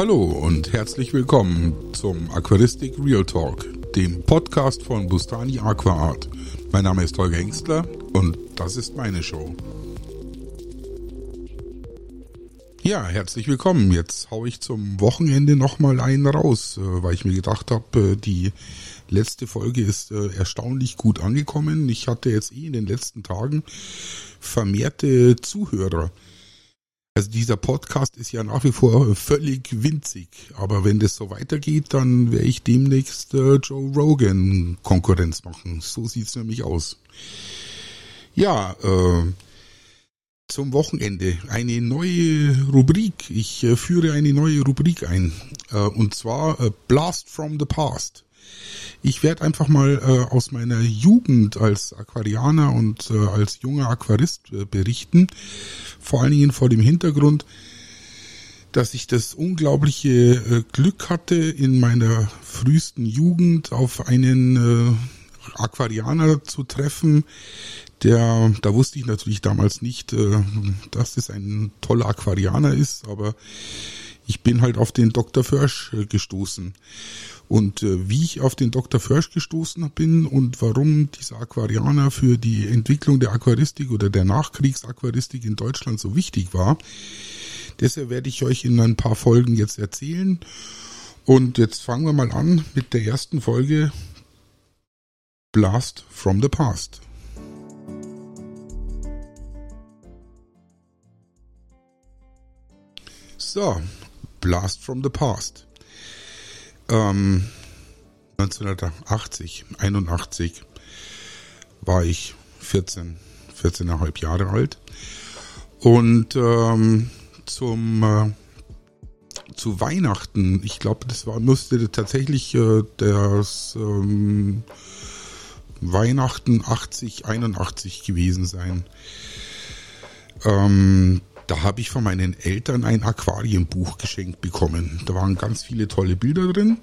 Hallo und herzlich willkommen zum Aquaristik Real Talk, dem Podcast von Bustani Aquaart. Mein Name ist Holger Hengstler und das ist meine Show. Ja, herzlich willkommen. Jetzt hau ich zum Wochenende nochmal einen raus, äh, weil ich mir gedacht habe, äh, die letzte Folge ist äh, erstaunlich gut angekommen. Ich hatte jetzt eh in den letzten Tagen vermehrte Zuhörer. Also dieser Podcast ist ja nach wie vor völlig winzig, aber wenn das so weitergeht, dann werde ich demnächst äh, Joe Rogan Konkurrenz machen. So sieht's nämlich aus. Ja, äh, zum Wochenende eine neue Rubrik. Ich äh, führe eine neue Rubrik ein äh, und zwar äh, Blast from the Past. Ich werde einfach mal äh, aus meiner Jugend als Aquarianer und äh, als junger Aquarist äh, berichten. Vor allen Dingen vor dem Hintergrund, dass ich das unglaubliche äh, Glück hatte, in meiner frühesten Jugend auf einen äh, Aquarianer zu treffen, der, da wusste ich natürlich damals nicht, äh, dass das ein toller Aquarianer ist, aber ich bin halt auf den Dr. Försch äh, gestoßen. Und äh, wie ich auf den Dr. Försch gestoßen bin und warum dieser Aquarianer für die Entwicklung der Aquaristik oder der Nachkriegsaquaristik in Deutschland so wichtig war, deshalb werde ich euch in ein paar Folgen jetzt erzählen. Und jetzt fangen wir mal an mit der ersten Folge Blast from the Past. So, Blast from the Past. Ähm, 1980, 81 war ich 14, 14,5 Jahre alt. Und ähm, zum äh, zu Weihnachten, ich glaube, das war musste tatsächlich äh, das ähm, Weihnachten 80, 81 gewesen sein. Ähm, da habe ich von meinen Eltern ein Aquarienbuch geschenkt bekommen. Da waren ganz viele tolle Bilder drin.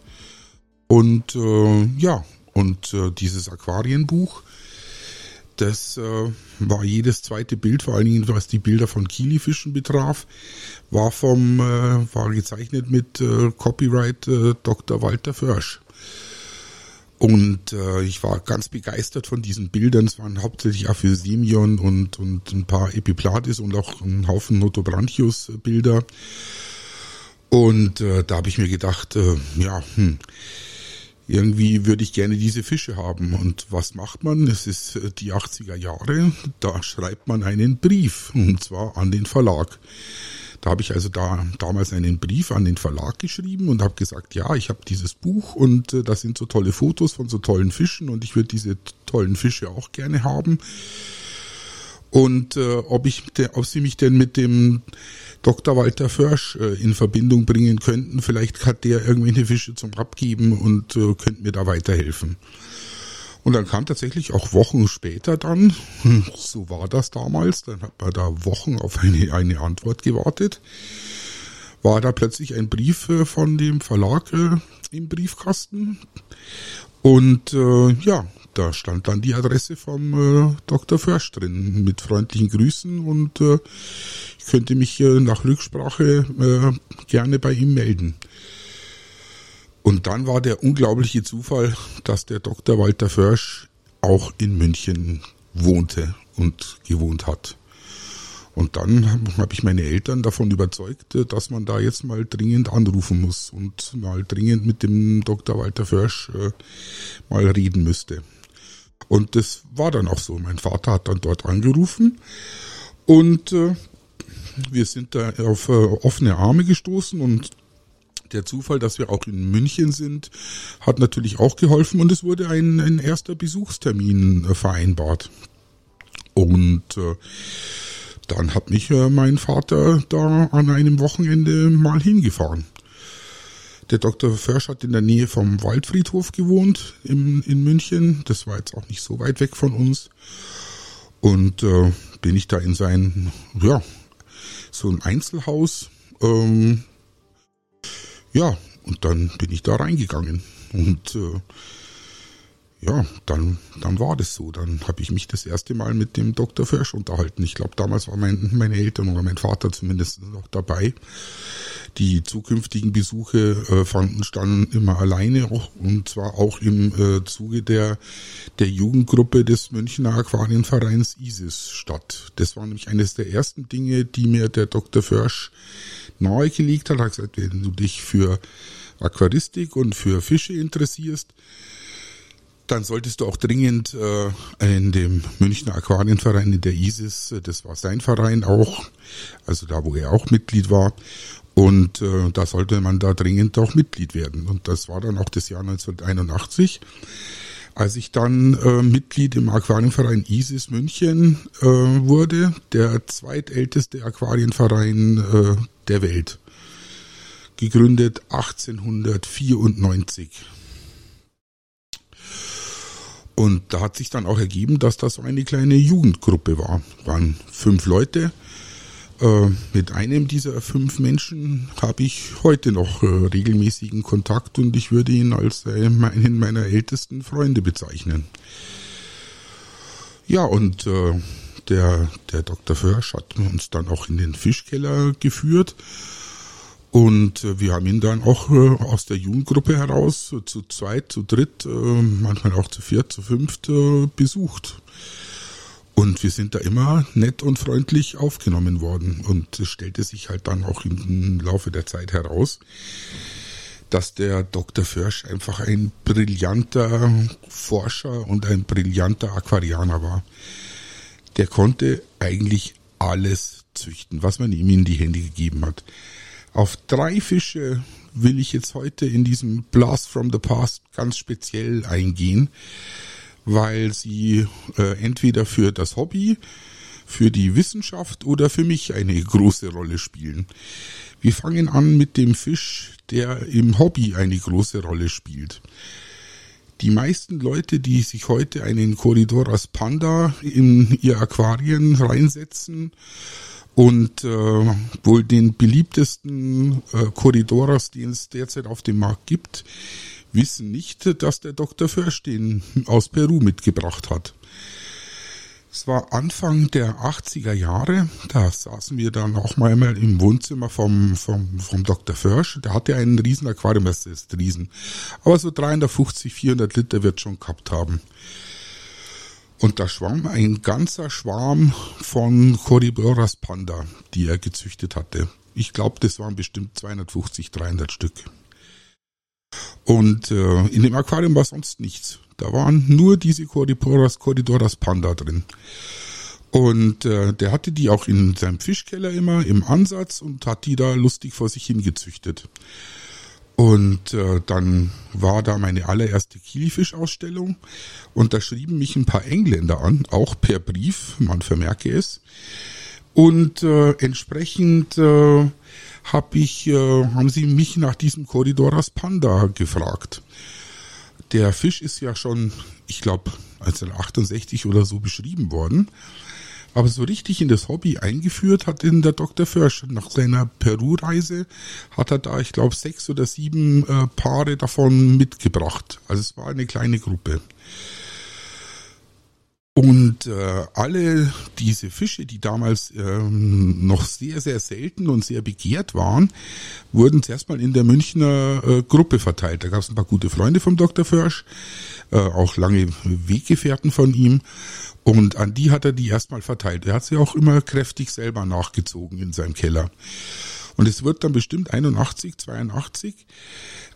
Und äh, ja, und äh, dieses Aquarienbuch, das äh, war jedes zweite Bild, vor allen Dingen was die Bilder von Kilifischen betraf, war vom äh, war gezeichnet mit äh, Copyright äh, Dr. Walter Försch. Und äh, ich war ganz begeistert von diesen Bildern. Es waren hauptsächlich Aphysemion und, und ein paar Epiplatis und auch ein Haufen Notobranchius-Bilder. Und äh, da habe ich mir gedacht, äh, ja, hm, irgendwie würde ich gerne diese Fische haben. Und was macht man? Es ist äh, die 80er Jahre. Da schreibt man einen Brief, und zwar an den Verlag. Da habe ich also da damals einen Brief an den Verlag geschrieben und habe gesagt, ja, ich habe dieses Buch und äh, da sind so tolle Fotos von so tollen Fischen und ich würde diese tollen Fische auch gerne haben. Und äh, ob ich, ob sie mich denn mit dem Dr. Walter Försch äh, in Verbindung bringen könnten, vielleicht hat der irgendwelche Fische zum Abgeben und äh, könnte mir da weiterhelfen. Und dann kam tatsächlich auch Wochen später dann, so war das damals, dann hat man da Wochen auf eine, eine Antwort gewartet, war da plötzlich ein Brief äh, von dem Verlag äh, im Briefkasten. Und äh, ja, da stand dann die Adresse vom äh, Dr. Försch drin mit freundlichen Grüßen und äh, ich könnte mich äh, nach Rücksprache äh, gerne bei ihm melden. Und dann war der unglaubliche Zufall, dass der Dr. Walter Försch auch in München wohnte und gewohnt hat. Und dann habe ich meine Eltern davon überzeugt, dass man da jetzt mal dringend anrufen muss und mal dringend mit dem Dr. Walter Försch äh, mal reden müsste. Und das war dann auch so. Mein Vater hat dann dort angerufen und äh, wir sind da auf äh, offene Arme gestoßen und der Zufall, dass wir auch in München sind, hat natürlich auch geholfen und es wurde ein, ein erster Besuchstermin äh, vereinbart. Und äh, dann hat mich äh, mein Vater da an einem Wochenende mal hingefahren. Der Dr. Försch hat in der Nähe vom Waldfriedhof gewohnt in, in München. Das war jetzt auch nicht so weit weg von uns. Und äh, bin ich da in sein, ja, so ein Einzelhaus ähm, ja, und dann bin ich da reingegangen. Und äh, ja, dann, dann war das so. Dann habe ich mich das erste Mal mit dem Dr. Försch unterhalten. Ich glaube, damals waren mein, meine Eltern oder mein Vater zumindest noch dabei. Die zukünftigen Besuche äh, fanden dann immer alleine auch, und zwar auch im äh, Zuge der, der Jugendgruppe des Münchner Aquarienvereins ISIS statt. Das war nämlich eines der ersten Dinge, die mir der Dr. Försch nahegelegt hat. Er hat gesagt, wenn du dich für Aquaristik und für Fische interessierst, dann solltest du auch dringend äh, in dem Münchner Aquarienverein in der ISIS, äh, das war sein Verein auch, also da, wo er auch Mitglied war, und äh, da sollte man da dringend auch Mitglied werden. Und das war dann auch das Jahr 1981, als ich dann äh, Mitglied im Aquarienverein ISIS München äh, wurde, der zweitälteste Aquarienverein äh, der Welt. Gegründet 1894. Und da hat sich dann auch ergeben, dass das eine kleine Jugendgruppe war. Waren fünf Leute. Äh, mit einem dieser fünf Menschen habe ich heute noch äh, regelmäßigen Kontakt und ich würde ihn als äh, einen meiner ältesten Freunde bezeichnen. Ja, und der, der Dr. Försch hat uns dann auch in den Fischkeller geführt und äh, wir haben ihn dann auch äh, aus der Jugendgruppe heraus zu zweit, zu dritt, äh, manchmal auch zu viert, zu fünft besucht. Und wir sind da immer nett und freundlich aufgenommen worden. Und es stellte sich halt dann auch im Laufe der Zeit heraus, dass der Dr. Försch einfach ein brillanter Forscher und ein brillanter Aquarianer war. Der konnte eigentlich alles züchten, was man ihm in die Hände gegeben hat. Auf drei Fische will ich jetzt heute in diesem Blast from the Past ganz speziell eingehen, weil sie äh, entweder für das Hobby, für die Wissenschaft oder für mich eine große Rolle spielen. Wir fangen an mit dem Fisch, der im Hobby eine große Rolle spielt. Die meisten Leute, die sich heute einen Corridoras Panda in ihr Aquarien reinsetzen, und äh, wohl den beliebtesten äh, Korridoras, den es derzeit auf dem Markt gibt, wissen nicht, dass der Dr. Försch den aus Peru mitgebracht hat. Es war Anfang der 80er Jahre, da saßen wir dann auch mal im Wohnzimmer vom, vom, vom Dr. Försch. Der hatte einen riesen Aquarium, das ist riesen. Aber so 350, 400 Liter wird schon gehabt haben. Und da schwamm ein ganzer Schwarm von Corriboras Panda, die er gezüchtet hatte. Ich glaube, das waren bestimmt 250, 300 Stück. Und äh, in dem Aquarium war sonst nichts. Da waren nur diese Corriboras, Corridoras Panda drin. Und äh, der hatte die auch in seinem Fischkeller immer im Ansatz und hat die da lustig vor sich hingezüchtet. Und äh, dann war da meine allererste Kilifisch-Ausstellung und da schrieben mich ein paar Engländer an, auch per Brief, man vermerke es. Und äh, entsprechend äh, hab ich, äh, haben sie mich nach diesem Corridoras Panda gefragt. Der Fisch ist ja schon, ich glaube, 1968 oder so beschrieben worden. Aber so richtig in das Hobby eingeführt hat ihn der Dr. Försch. Nach seiner Peru-Reise hat er da, ich glaube, sechs oder sieben äh, Paare davon mitgebracht. Also es war eine kleine Gruppe. Und äh, alle diese Fische, die damals ähm, noch sehr, sehr selten und sehr begehrt waren, wurden zuerst mal in der Münchner äh, Gruppe verteilt. Da gab es ein paar gute Freunde vom Dr. Försch, äh, auch lange Weggefährten von ihm. Und an die hat er die erstmal verteilt. Er hat sie auch immer kräftig selber nachgezogen in seinem Keller. Und es wird dann bestimmt 81, 82,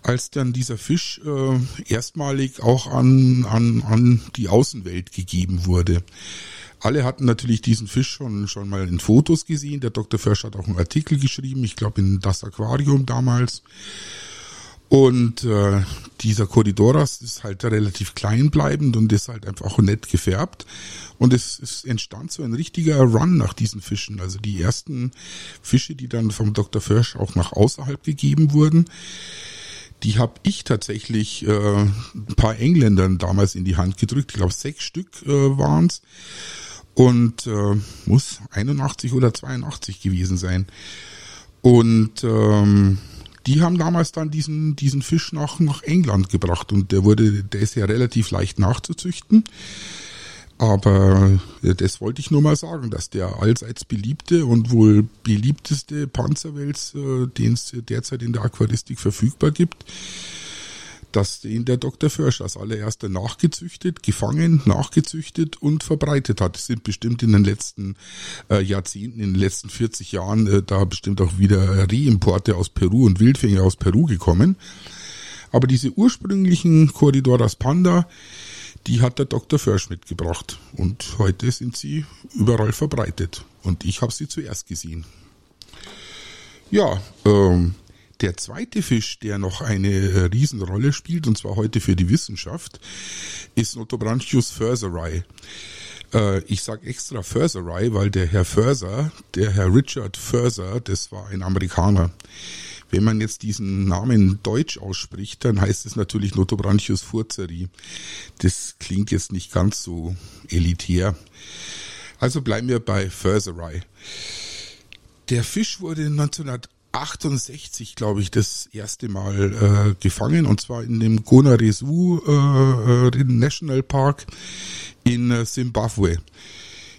als dann dieser Fisch äh, erstmalig auch an, an, an die Außenwelt gegeben wurde. Alle hatten natürlich diesen Fisch schon, schon mal in Fotos gesehen. Der Dr. Försch hat auch einen Artikel geschrieben, ich glaube in das Aquarium damals. Und äh, dieser Corridoras ist halt relativ klein bleibend und ist halt einfach nett gefärbt. Und es, es entstand so ein richtiger Run nach diesen Fischen. Also die ersten Fische, die dann vom Dr. Försch auch nach außerhalb gegeben wurden, die habe ich tatsächlich äh, ein paar Engländern damals in die Hand gedrückt. Ich glaube, sechs Stück äh, waren's Und äh, muss 81 oder 82 gewesen sein. Und ähm, die haben damals dann diesen, diesen Fisch nach, nach England gebracht und der wurde, der ist ja relativ leicht nachzuzüchten. Aber das wollte ich nur mal sagen, dass der allseits beliebte und wohl beliebteste Panzerwels, äh, den es derzeit in der Aquaristik verfügbar gibt, dass den der Dr. Försch als allererster nachgezüchtet, gefangen, nachgezüchtet und verbreitet hat. Es sind bestimmt in den letzten äh, Jahrzehnten, in den letzten 40 Jahren äh, da bestimmt auch wieder Reimporte aus Peru und Wildfänger aus Peru gekommen. Aber diese ursprünglichen Corridoras Panda, die hat der Dr. Försch mitgebracht. Und heute sind sie überall verbreitet. Und ich habe sie zuerst gesehen. Ja, ähm, der zweite Fisch, der noch eine äh, Riesenrolle spielt, und zwar heute für die Wissenschaft, ist Notobranchius furseri. Äh, ich sage extra Furseri, weil der Herr Furser, der Herr Richard Furser, das war ein Amerikaner. Wenn man jetzt diesen Namen deutsch ausspricht, dann heißt es natürlich Notobranchius furzeri. Das klingt jetzt nicht ganz so elitär. Also bleiben wir bei Furseri. Der Fisch wurde 1968, glaube ich, das erste Mal äh, gefangen und zwar in dem Gonaresu äh, äh National Park in äh, Zimbabwe.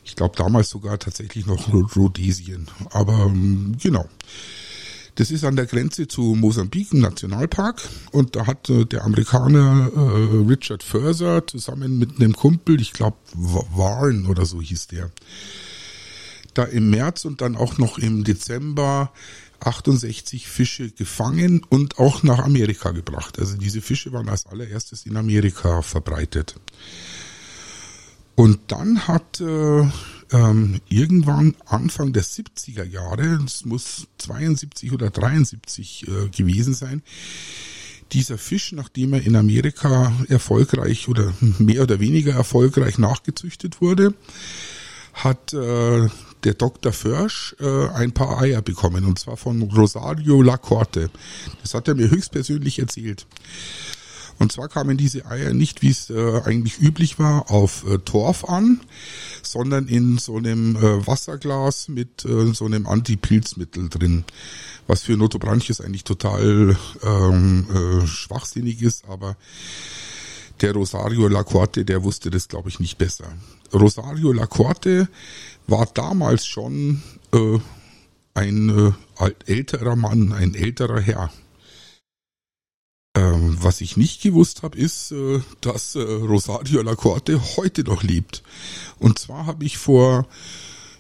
Ich glaube damals sogar tatsächlich noch Rhodesien. Aber ähm, genau. Das ist an der Grenze zu Mosambik, im Nationalpark. Und da hat äh, der Amerikaner äh, Richard Furser zusammen mit einem Kumpel, ich glaube Warren oder so hieß der, da im März und dann auch noch im Dezember 68 Fische gefangen und auch nach Amerika gebracht. Also diese Fische waren als allererstes in Amerika verbreitet. Und dann hat äh, ähm, irgendwann Anfang der 70er Jahre, es muss 72 oder 73 äh, gewesen sein, dieser Fisch, nachdem er in Amerika erfolgreich oder mehr oder weniger erfolgreich nachgezüchtet wurde, hat äh, der Dr. Försch äh, ein paar Eier bekommen und zwar von Rosario Lacorte. Das hat er mir höchstpersönlich erzählt. Und zwar kamen diese Eier nicht, wie es äh, eigentlich üblich war, auf äh, Torf an, sondern in so einem äh, Wasserglas mit äh, so einem Antipilzmittel drin. Was für Notobranchius eigentlich total ähm, äh, schwachsinnig ist, aber der Rosario Lacorte, der wusste das, glaube ich, nicht besser. Rosario Lacorte war damals schon äh, ein äh, älterer Mann, ein älterer Herr. Ähm, was ich nicht gewusst habe, ist, äh, dass äh, Rosario Lacorte heute noch lebt. Und zwar habe ich vor,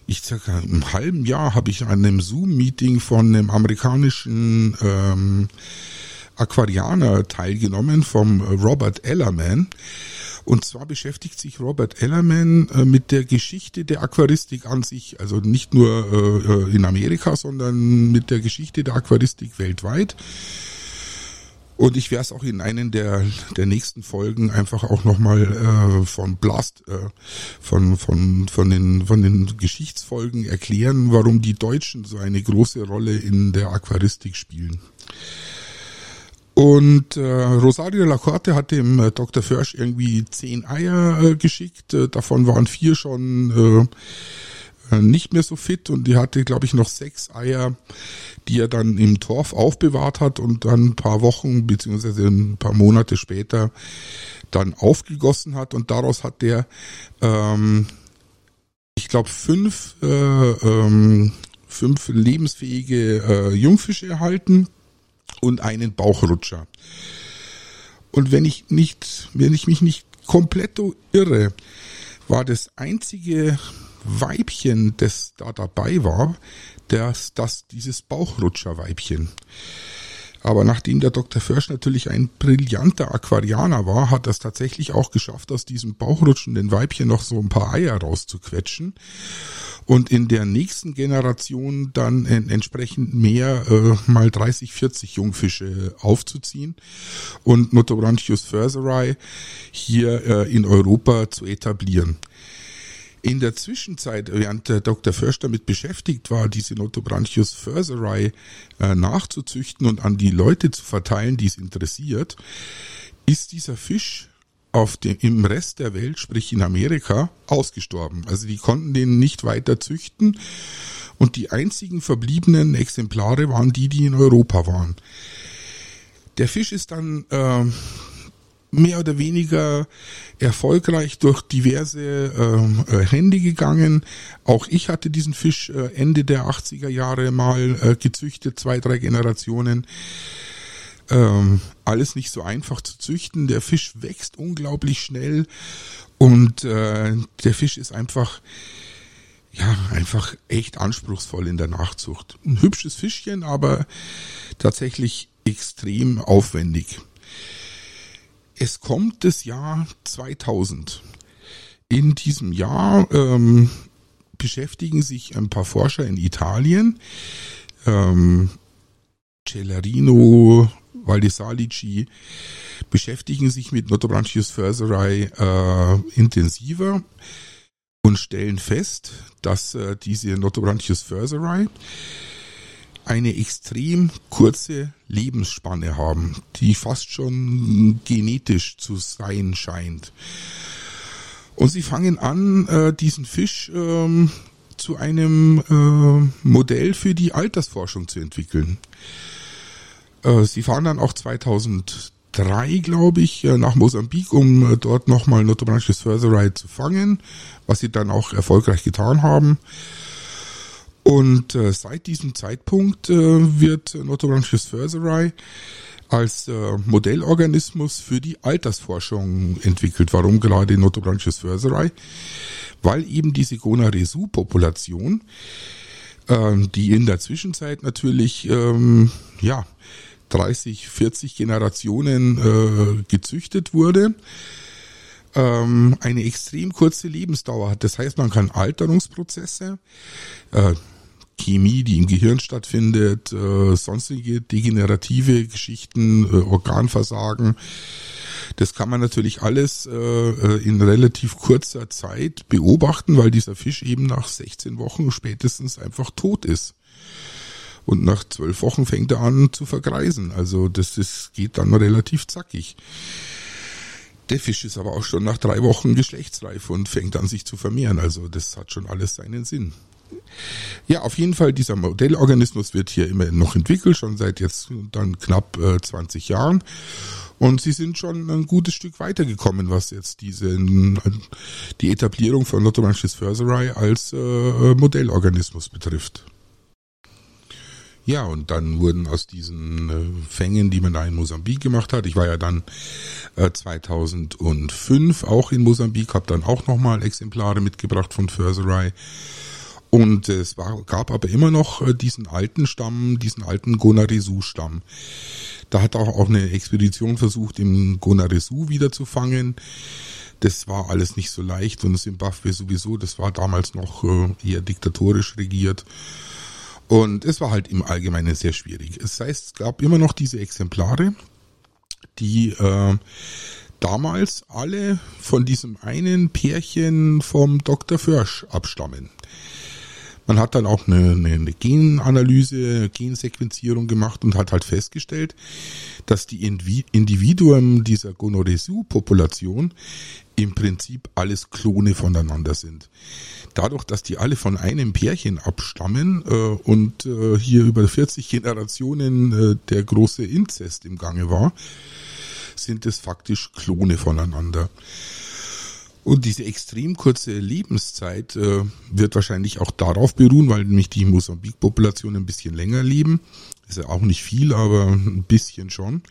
ich circa einem halben Jahr, habe ich an einem Zoom-Meeting von einem amerikanischen ähm, Aquarianer teilgenommen, vom Robert Ellerman. Und zwar beschäftigt sich Robert Ellerman äh, mit der Geschichte der Aquaristik an sich, also nicht nur äh, äh in Amerika, sondern mit der Geschichte der Aquaristik weltweit. Und ich werde es auch in einen der, der nächsten Folgen einfach auch nochmal äh, von Blast, äh, von, von, von, den, von den Geschichtsfolgen erklären, warum die Deutschen so eine große Rolle in der Aquaristik spielen. Und äh, Rosario Lacorte hat dem äh, Dr. Försch irgendwie zehn Eier äh, geschickt. Äh, davon waren vier schon äh, äh, nicht mehr so fit und die hatte, glaube ich, noch sechs Eier, die er dann im Torf aufbewahrt hat und dann ein paar Wochen beziehungsweise ein paar Monate später dann aufgegossen hat und daraus hat der, ähm, ich glaube, fünf, äh, ähm, fünf lebensfähige äh, Jungfische erhalten und einen Bauchrutscher. Und wenn ich nicht, wenn ich mich nicht komplett irre, war das einzige Weibchen, das da dabei war, das, das dieses Bauchrutscherweibchen. Aber nachdem der Dr. Försch natürlich ein brillanter Aquarianer war, hat er es tatsächlich auch geschafft, aus diesem bauchrutschenden Weibchen noch so ein paar Eier rauszuquetschen und in der nächsten Generation dann entsprechend mehr, äh, mal 30, 40 Jungfische aufzuziehen und Notobranchius furseri hier äh, in Europa zu etablieren. In der Zwischenzeit, während der Dr. Försch damit beschäftigt war, diese Notobranchius furseri äh, nachzuzüchten und an die Leute zu verteilen, die es interessiert, ist dieser Fisch auf dem, im Rest der Welt, sprich in Amerika, ausgestorben. Also die konnten den nicht weiter züchten und die einzigen verbliebenen Exemplare waren die, die in Europa waren. Der Fisch ist dann äh, mehr oder weniger erfolgreich durch diverse ähm, äh, Hände gegangen. Auch ich hatte diesen Fisch äh, Ende der 80er Jahre mal äh, gezüchtet, zwei, drei Generationen. Ähm, alles nicht so einfach zu züchten. Der Fisch wächst unglaublich schnell und äh, der Fisch ist einfach ja, einfach echt anspruchsvoll in der Nachzucht. Ein hübsches Fischchen, aber tatsächlich extrem aufwendig. Es kommt das Jahr 2000. In diesem Jahr ähm, beschäftigen sich ein paar Forscher in Italien, ähm, Celerino, Valdesalici, beschäftigen sich mit Notobranchius furseri äh, intensiver und stellen fest, dass äh, diese Notobranchius furseri eine extrem kurze Lebensspanne haben, die fast schon genetisch zu sein scheint. Und sie fangen an, äh, diesen Fisch ähm, zu einem äh, Modell für die Altersforschung zu entwickeln. Äh, sie fahren dann auch 2003, glaube ich, äh, nach Mosambik, um äh, dort nochmal Notobranchius furseri zu fangen, was sie dann auch erfolgreich getan haben. Und äh, seit diesem Zeitpunkt äh, wird Notobranchius furseri als äh, Modellorganismus für die Altersforschung entwickelt. Warum gerade Notobranchius furseri? Weil eben diese Gonaresu-Population, äh, die in der Zwischenzeit natürlich ähm, ja 30, 40 Generationen äh, gezüchtet wurde, ähm, eine extrem kurze Lebensdauer hat. Das heißt, man kann Alterungsprozesse, äh, Chemie, die im Gehirn stattfindet, äh, sonstige degenerative Geschichten, äh, Organversagen. Das kann man natürlich alles äh, äh in relativ kurzer Zeit beobachten, weil dieser Fisch eben nach 16 Wochen spätestens einfach tot ist. Und nach zwölf Wochen fängt er an zu vergreisen. Also das, das geht dann relativ zackig. Der Fisch ist aber auch schon nach drei Wochen geschlechtsreif und fängt an sich zu vermehren. Also das hat schon alles seinen Sinn. Ja, auf jeden Fall, dieser Modellorganismus wird hier immer noch entwickelt, schon seit jetzt dann knapp äh, 20 Jahren. Und sie sind schon ein gutes Stück weitergekommen, was jetzt diese, die Etablierung von Notomanchis Furseri als äh, Modellorganismus betrifft. Ja, und dann wurden aus diesen äh, Fängen, die man da in Mosambik gemacht hat, ich war ja dann äh, 2005 auch in Mosambik, habe dann auch nochmal Exemplare mitgebracht von Furseri und es war, gab aber immer noch äh, diesen alten Stamm, diesen alten Gonaresu-Stamm. Da hat auch, auch eine Expedition versucht, im Gonaresu wieder zu fangen. Das war alles nicht so leicht und Zimbabwe sowieso, das war damals noch äh, eher diktatorisch regiert. Und es war halt im Allgemeinen sehr schwierig. Es heißt, es gab immer noch diese Exemplare, die äh, damals alle von diesem einen Pärchen vom Dr. Försch abstammen. Man hat dann auch eine, eine Genanalyse, Gensequenzierung gemacht und hat halt festgestellt, dass die Individuen dieser Gonoresu-Population im Prinzip alles Klone voneinander sind. Dadurch, dass die alle von einem Pärchen abstammen äh, und äh, hier über 40 Generationen äh, der große Inzest im Gange war, sind es faktisch Klone voneinander. Und diese extrem kurze Lebenszeit äh, wird wahrscheinlich auch darauf beruhen, weil nämlich die Mosambik-Population ein bisschen länger leben. Ist ja auch nicht viel, aber ein bisschen schon.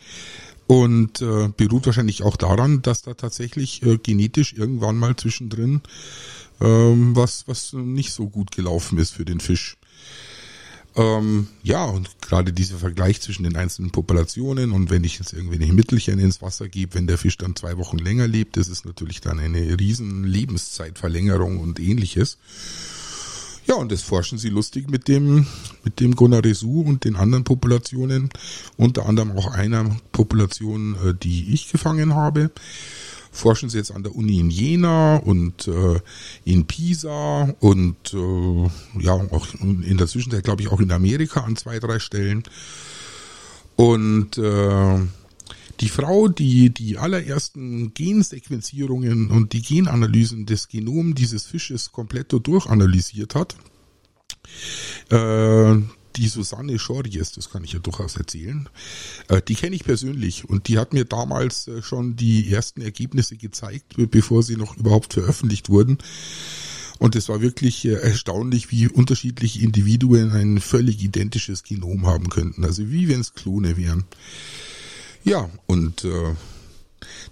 Und äh, beruht wahrscheinlich auch daran, dass da tatsächlich äh, genetisch irgendwann mal zwischendrin ähm, was, was nicht so gut gelaufen ist für den Fisch. Ähm, ja, und gerade dieser Vergleich zwischen den einzelnen Populationen und wenn ich jetzt irgendwelche Mittelchen ins Wasser gebe, wenn der Fisch dann zwei Wochen länger lebt, das ist natürlich dann eine riesen Lebenszeitverlängerung und ähnliches. Ja, und das forschen sie lustig mit dem, mit dem Gonaresu und den anderen Populationen, unter anderem auch einer Population, äh, die ich gefangen habe forschen sie jetzt an der Uni in Jena und äh, in Pisa und äh, ja auch in der Zwischenzeit glaube ich auch in Amerika an zwei drei Stellen. Und äh, die Frau, die die allerersten Gensequenzierungen und die Genanalysen des Genoms dieses Fisches komplett durchanalysiert hat, äh, die Susanne Schorjes, das kann ich ja durchaus erzählen, äh, die kenne ich persönlich und die hat mir damals äh, schon die ersten Ergebnisse gezeigt, bevor sie noch überhaupt veröffentlicht wurden. Und es war wirklich äh, erstaunlich, wie unterschiedliche Individuen ein völlig identisches Genom haben könnten. Also wie wenn es Klone wären. Ja, und äh,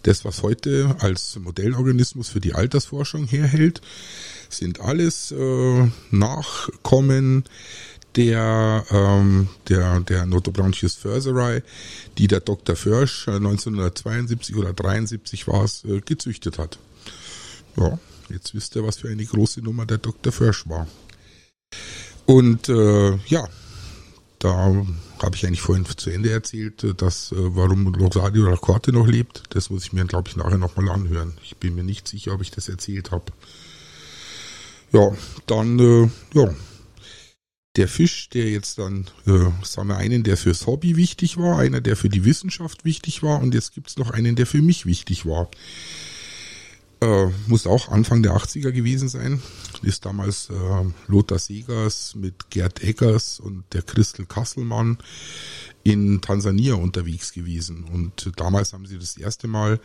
das, was heute als Modellorganismus für die Altersforschung herhält, sind alles äh, Nachkommen der, ähm, der, der Notobranchius furseri, die der Dr. Försch 1972 oder 73 war es, äh, gezüchtet hat. Ja, jetzt wisst ihr, was für eine große Nummer der Dr. Försch war. Und äh, ja, da habe ich eigentlich vorhin zu Ende erzählt, dass äh, warum Rosario Racorte noch lebt. Das muss ich mir, glaube ich, nachher nochmal anhören. Ich bin mir nicht sicher, ob ich das erzählt habe. Ja, dann, äh, ja, der Fisch, der jetzt dann, äh, sagen wir einen, der fürs Hobby wichtig war, einer, der für die Wissenschaft wichtig war und jetzt gibt's noch einen, der für mich wichtig war. Äh, muss auch Anfang der 80er gewesen sein. Ist damals äh, Lothar Segers mit Gerd Eggers und der Christel Kasselmann in Tansania unterwegs gewesen. Und damals haben sie das erste Mal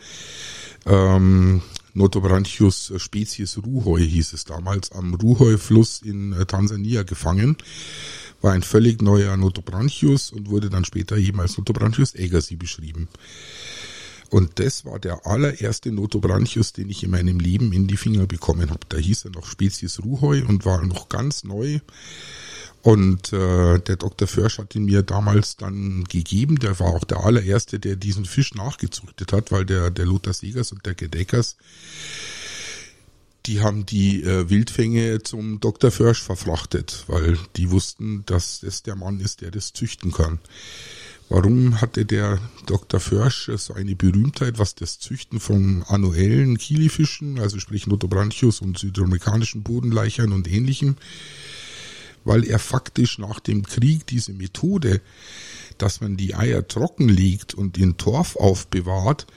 ähm, Notobranchius species Ruhoi hieß es damals, am Ruhoi-Fluss in äh, Tansania gefangen. War ein völlig neuer Notobranchius und wurde dann später eben als Notobranchius agassi beschrieben. Und das war der allererste Notobranchius, den ich in meinem Leben in die Finger bekommen habe. Da hieß er noch Spezies Ruhoi und war noch ganz neu. Und äh, der Dr. Försch hat ihn mir damals dann gegeben. Der war auch der allererste, der diesen Fisch nachgezüchtet hat, weil der, der Lothar Segers und der Gedeckers, die haben die äh, Wildfänge zum Dr. Försch verfrachtet, weil die wussten, dass es der Mann ist, der das züchten kann. Warum hatte der Dr. Försch so eine Berühmtheit, was das Züchten von annuellen Kilifischen, also sprich Notobranchius und südamerikanischen Bodenleichern und ähnlichem, weil er faktisch nach dem Krieg diese Methode, dass man die Eier trocken legt und in Torf aufbewahrt,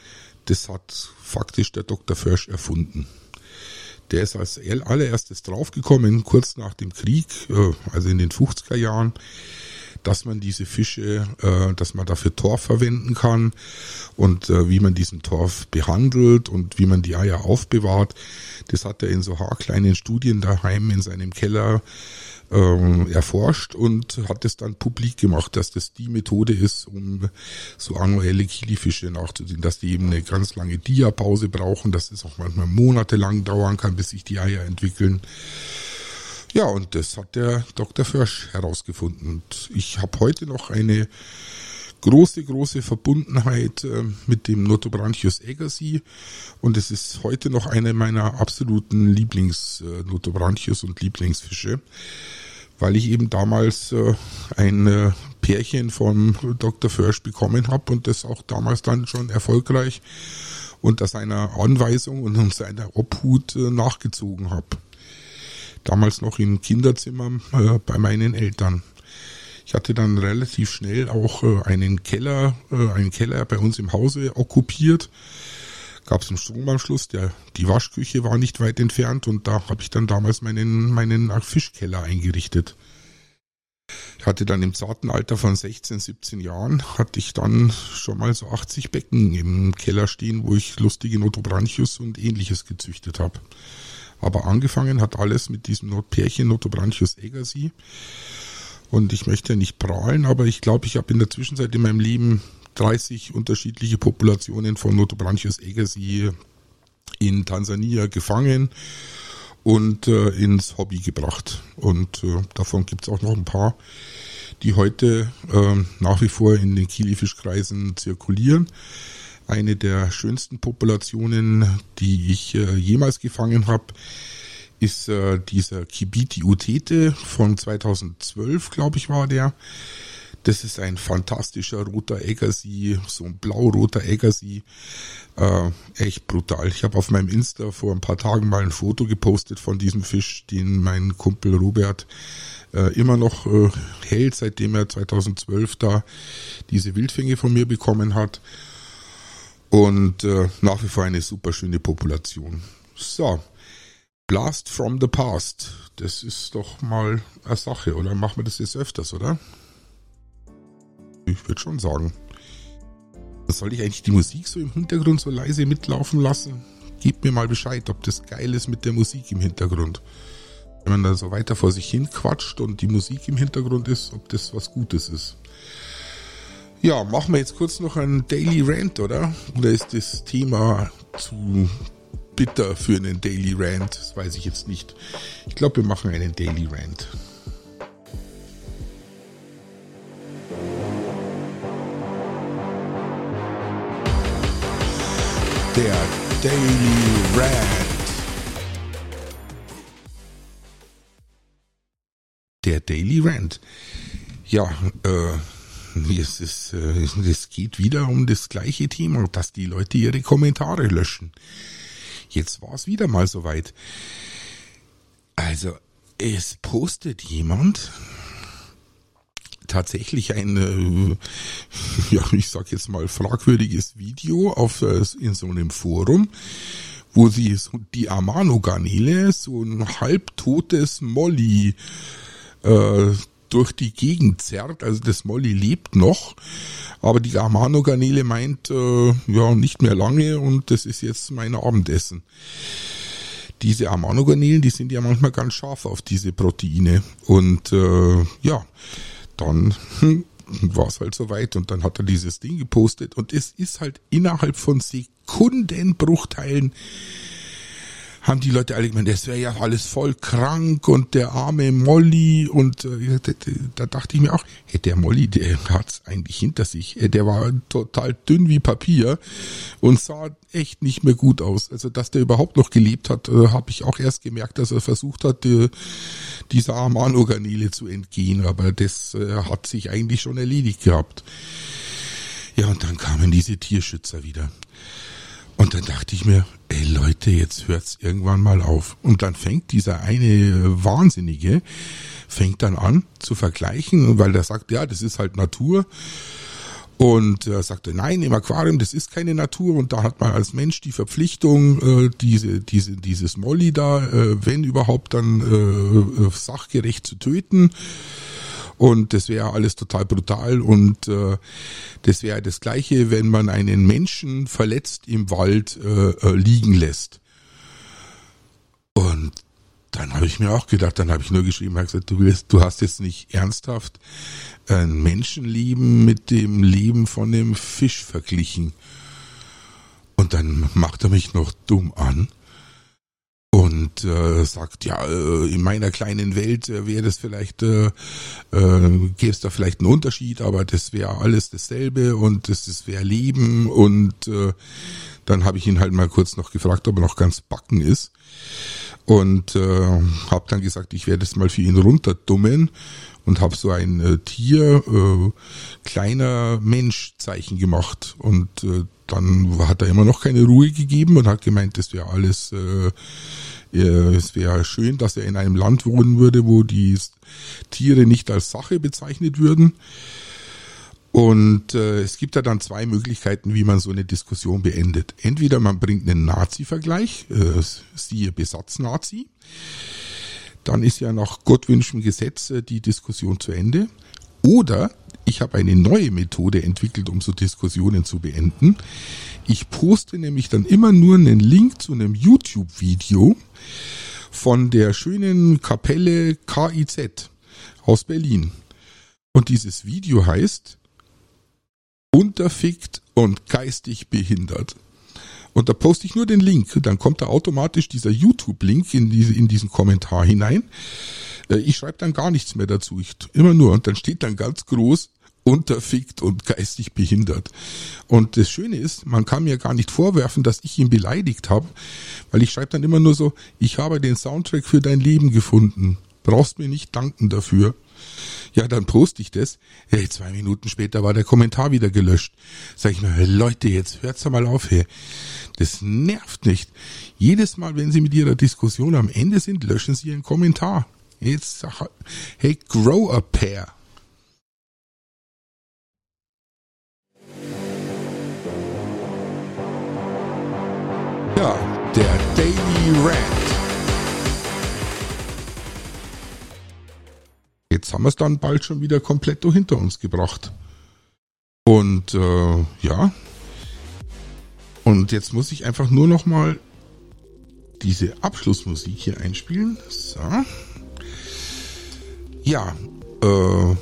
das hat faktisch der Dr. Försch erfunden. Der ist als allererstes draufgekommen, kurz nach dem Krieg, äh, also in den 50er Jahren, dass man diese Fische, äh, dass man dafür Torf verwenden kann und äh, wie man diesen Torf behandelt und wie man die Eier aufbewahrt. Das hat er in so haarkleinen Studien daheim in seinem Keller ähm, erforscht und hat es dann publik gemacht, dass das die Methode ist, um so annuelle Kilifische nachzusehen, dass die eben eine ganz lange Diapause brauchen, dass es auch manchmal monatelang dauern kann, bis sich die Eier entwickeln. Ja, und das hat der Dr. Försch herausgefunden. Und ich habe heute noch eine große, große Verbundenheit äh, mit dem Notobranchius agassi und es ist heute noch einer meiner absoluten Lieblings-Notobranchius äh, und Lieblingsfische, weil ich eben damals äh, ein äh, Pärchen von Dr. Försch bekommen habe und das auch damals dann schon erfolgreich unter seiner Anweisung und unter seiner Obhut nachgezogen habe damals noch im Kinderzimmer bei meinen Eltern. Ich hatte dann relativ schnell auch äh, einen Keller, äh, einen Keller bei uns im Hause okkupiert. Gab es einen Stromanschluss, der die Waschküche war nicht weit entfernt und da habe ich dann damals meinen meinen Fischkeller eingerichtet. Ich hatte dann im zarten Alter von 16, 17 Jahren, hatte ich dann schon mal so 80 Becken im Keller stehen, wo ich lustige Notobranchius und ähnliches gezüchtet habe. Aber angefangen hat alles mit diesem Pärchen Notobranchius agassi. Und ich möchte nicht prahlen, aber ich glaube, ich habe in der Zwischenzeit in meinem Leben 30 unterschiedliche Populationen von Notobranchius agassi in Tansania gefangen und äh, ins Hobby gebracht. Und äh, davon gibt es auch noch ein paar, die heute äh, nach wie vor in den Kilifischkreisen zirkulieren eine der schönsten Populationen, die ich äh, jemals gefangen habe, ist äh, dieser Kibiti Utete von 2012, glaube ich, war der. Das ist ein fantastischer roter Eggersee, so ein blau-roter Eggersee. Äh, echt brutal. Ich habe auf meinem Insta vor ein paar Tagen mal ein Foto gepostet von diesem Fisch, den mein Kumpel Robert äh, immer noch äh, hält, seitdem er 2012 da diese Wildfänge von mir bekommen hat. Und äh, nach wie vor eine super schöne Population. So, Blast from the Past. Das ist doch mal eine Sache, oder? Machen wir das jetzt öfters, oder? Ich würde schon sagen. Soll ich eigentlich die Musik so im Hintergrund so leise mitlaufen lassen? Gebt mir mal Bescheid, ob das geil ist mit der Musik im Hintergrund. Wenn man da so weiter vor sich hin quatscht und die Musik im Hintergrund ist, ob das was Gutes ist. Ja, machen wir jetzt kurz noch einen Daily Rant, oder? Oder ist das Thema zu bitter für einen Daily Rant? Das weiß ich jetzt nicht. Ich glaube, wir machen einen Daily Rant. Der Daily Rant. Der Daily Rant. Ja, äh, es, ist, äh, es geht wieder um das gleiche Thema, dass die Leute ihre Kommentare löschen. Jetzt war es wieder mal soweit. Also, es postet jemand, tatsächlich ein, äh, ja, ich sag jetzt mal fragwürdiges Video auf äh, in so einem Forum, wo sie so die Amano-Garnele, so ein halbtotes Molly äh, durch die Gegend zerrt. Also das Molly lebt noch, aber die Amano-Garnele meint, äh, ja, nicht mehr lange und das ist jetzt mein Abendessen diese Amano-Garnelen, die sind ja manchmal ganz scharf auf diese Proteine. Und äh, ja, dann war es halt soweit und dann hat er dieses Ding gepostet und es ist halt innerhalb von Sekundenbruchteilen haben die Leute alle gemeint, das wäre ja alles voll krank und der arme Molly und äh, da dachte ich mir auch, hey, der Molly, der hat's eigentlich hinter sich. Äh, der war total dünn wie Papier und sah echt nicht mehr gut aus. Also dass der überhaupt noch gelebt hat, äh, habe ich auch erst gemerkt, dass er versucht hat, äh, dieser Amano-Garnele zu entgehen, aber das äh, hat sich eigentlich schon erledigt gehabt. Ja, und dann kamen diese Tierschützer wieder. Und dann dachte ich mir, ey Leute, jetzt hört's irgendwann mal auf. Und dann fängt dieser eine Wahnsinnige, fängt dann an zu vergleichen, weil der sagt, ja, das ist halt Natur. Und er sagte, nein, im Aquarium, das ist keine Natur. Und da hat man als Mensch die Verpflichtung, äh, diese, diese, dieses Molly da, äh, wenn überhaupt, dann äh, äh sachgerecht zu töten. Und das wäre alles total brutal und äh, das wäre das gleiche, wenn man einen Menschen verletzt im Wald äh, äh, liegen lässt. Und dann habe ich mir auch gedacht, dann habe ich nur geschrieben, habe gesagt, du willst, du hast jetzt nicht ernsthaft ein Menschenleben mit dem Leben von dem Fisch verglichen. Und dann macht er mich noch dumm an und äh, sagt, ja, äh, in meiner kleinen Welt äh, wäre das vielleicht, äh, äh, gäbe es da vielleicht einen Unterschied, aber das wäre alles dasselbe und das, das wäre Leben und äh, dann habe ich ihn halt mal kurz noch gefragt, ob er noch ganz backen ist und äh, habe dann gesagt, ich werde es mal für ihn runterdummen und habe so ein äh, Tier, äh, kleiner Mensch Zeichen gemacht und äh, dann hat er immer noch keine Ruhe gegeben und hat gemeint, das wäre alles, äh, es wäre schön, dass er in einem Land wohnen würde, wo die Tiere nicht als Sache bezeichnet würden. Und äh, es gibt ja dann zwei Möglichkeiten, wie man so eine Diskussion beendet. Entweder man bringt einen Nazi-Vergleich, äh, siehe Besatz-Nazi. Dann ist ja nach Gottwünschem Gesetz äh, die Diskussion zu Ende. Oder ich habe eine neue Methode entwickelt, um so Diskussionen zu beenden. Ich poste nämlich dann immer nur einen Link zu einem YouTube-Video von der schönen Kapelle KIZ aus Berlin. Und dieses Video heißt Unterfickt und geistig behindert. Und da poste ich nur den Link. Dann kommt da automatisch dieser YouTube-Link in, diese, in diesen Kommentar hinein. Äh, ich schreibe dann gar nichts mehr dazu. Ich, immer nur. Und dann steht dann ganz groß unterfickt und geistig behindert. Und das Schöne ist, man kann mir gar nicht vorwerfen, dass ich ihn beleidigt habe, weil ich schreibe dann immer nur so, ich habe den Soundtrack für dein Leben gefunden. Brauchst mir nicht danken dafür. Ja, dann poste ich das. Hey, zwei Minuten später war der Kommentar wieder gelöscht. Sag ich mir, Leute, jetzt hört's mal auf, hey. Das nervt nicht. Jedes Mal, wenn Sie mit Ihrer Diskussion am Ende sind, löschen Sie Ihren Kommentar. Jetzt sag, hey, grow a pair. Ja, der Daily Rant. Jetzt haben wir es dann bald schon wieder komplett hinter uns gebracht. Und äh, ja. Und jetzt muss ich einfach nur noch mal diese Abschlussmusik hier einspielen. So. Ja, äh,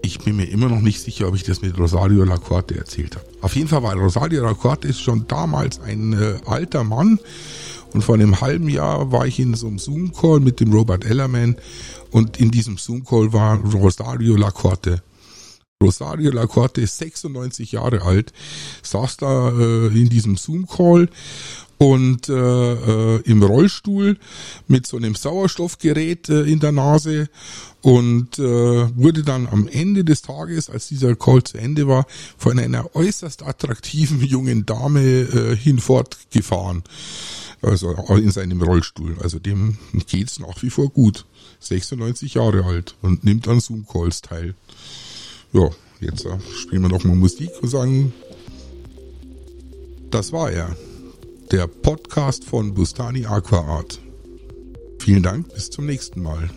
ich bin mir immer noch nicht sicher, ob ich das mit Rosario Lacorte erzählt habe. Auf jeden Fall war Rosario Lacorte ist schon damals ein äh, alter Mann und vor einem halben Jahr war ich in so einem Zoom-Call mit dem Robert Ellerman und in diesem Zoom-Call war Rosario Lacorte. Rosario Lacorte ist 96 Jahre alt, saß da äh, in diesem Zoom-Call und äh, äh, im Rollstuhl mit so einem Sauerstoffgerät äh, in der Nase und äh, wurde dann am Ende des Tages, als dieser Call zu Ende war, von einer äußerst attraktiven jungen Dame äh, hinfortgefahren. Also in seinem Rollstuhl. Also dem geht's nach wie vor gut. 96 Jahre alt und nimmt an Zoom-Calls teil. Ja, jetzt äh, spielen wir noch mal Musik und sagen, das war er der Podcast von Bustani Aqua Art. Vielen Dank, bis zum nächsten Mal.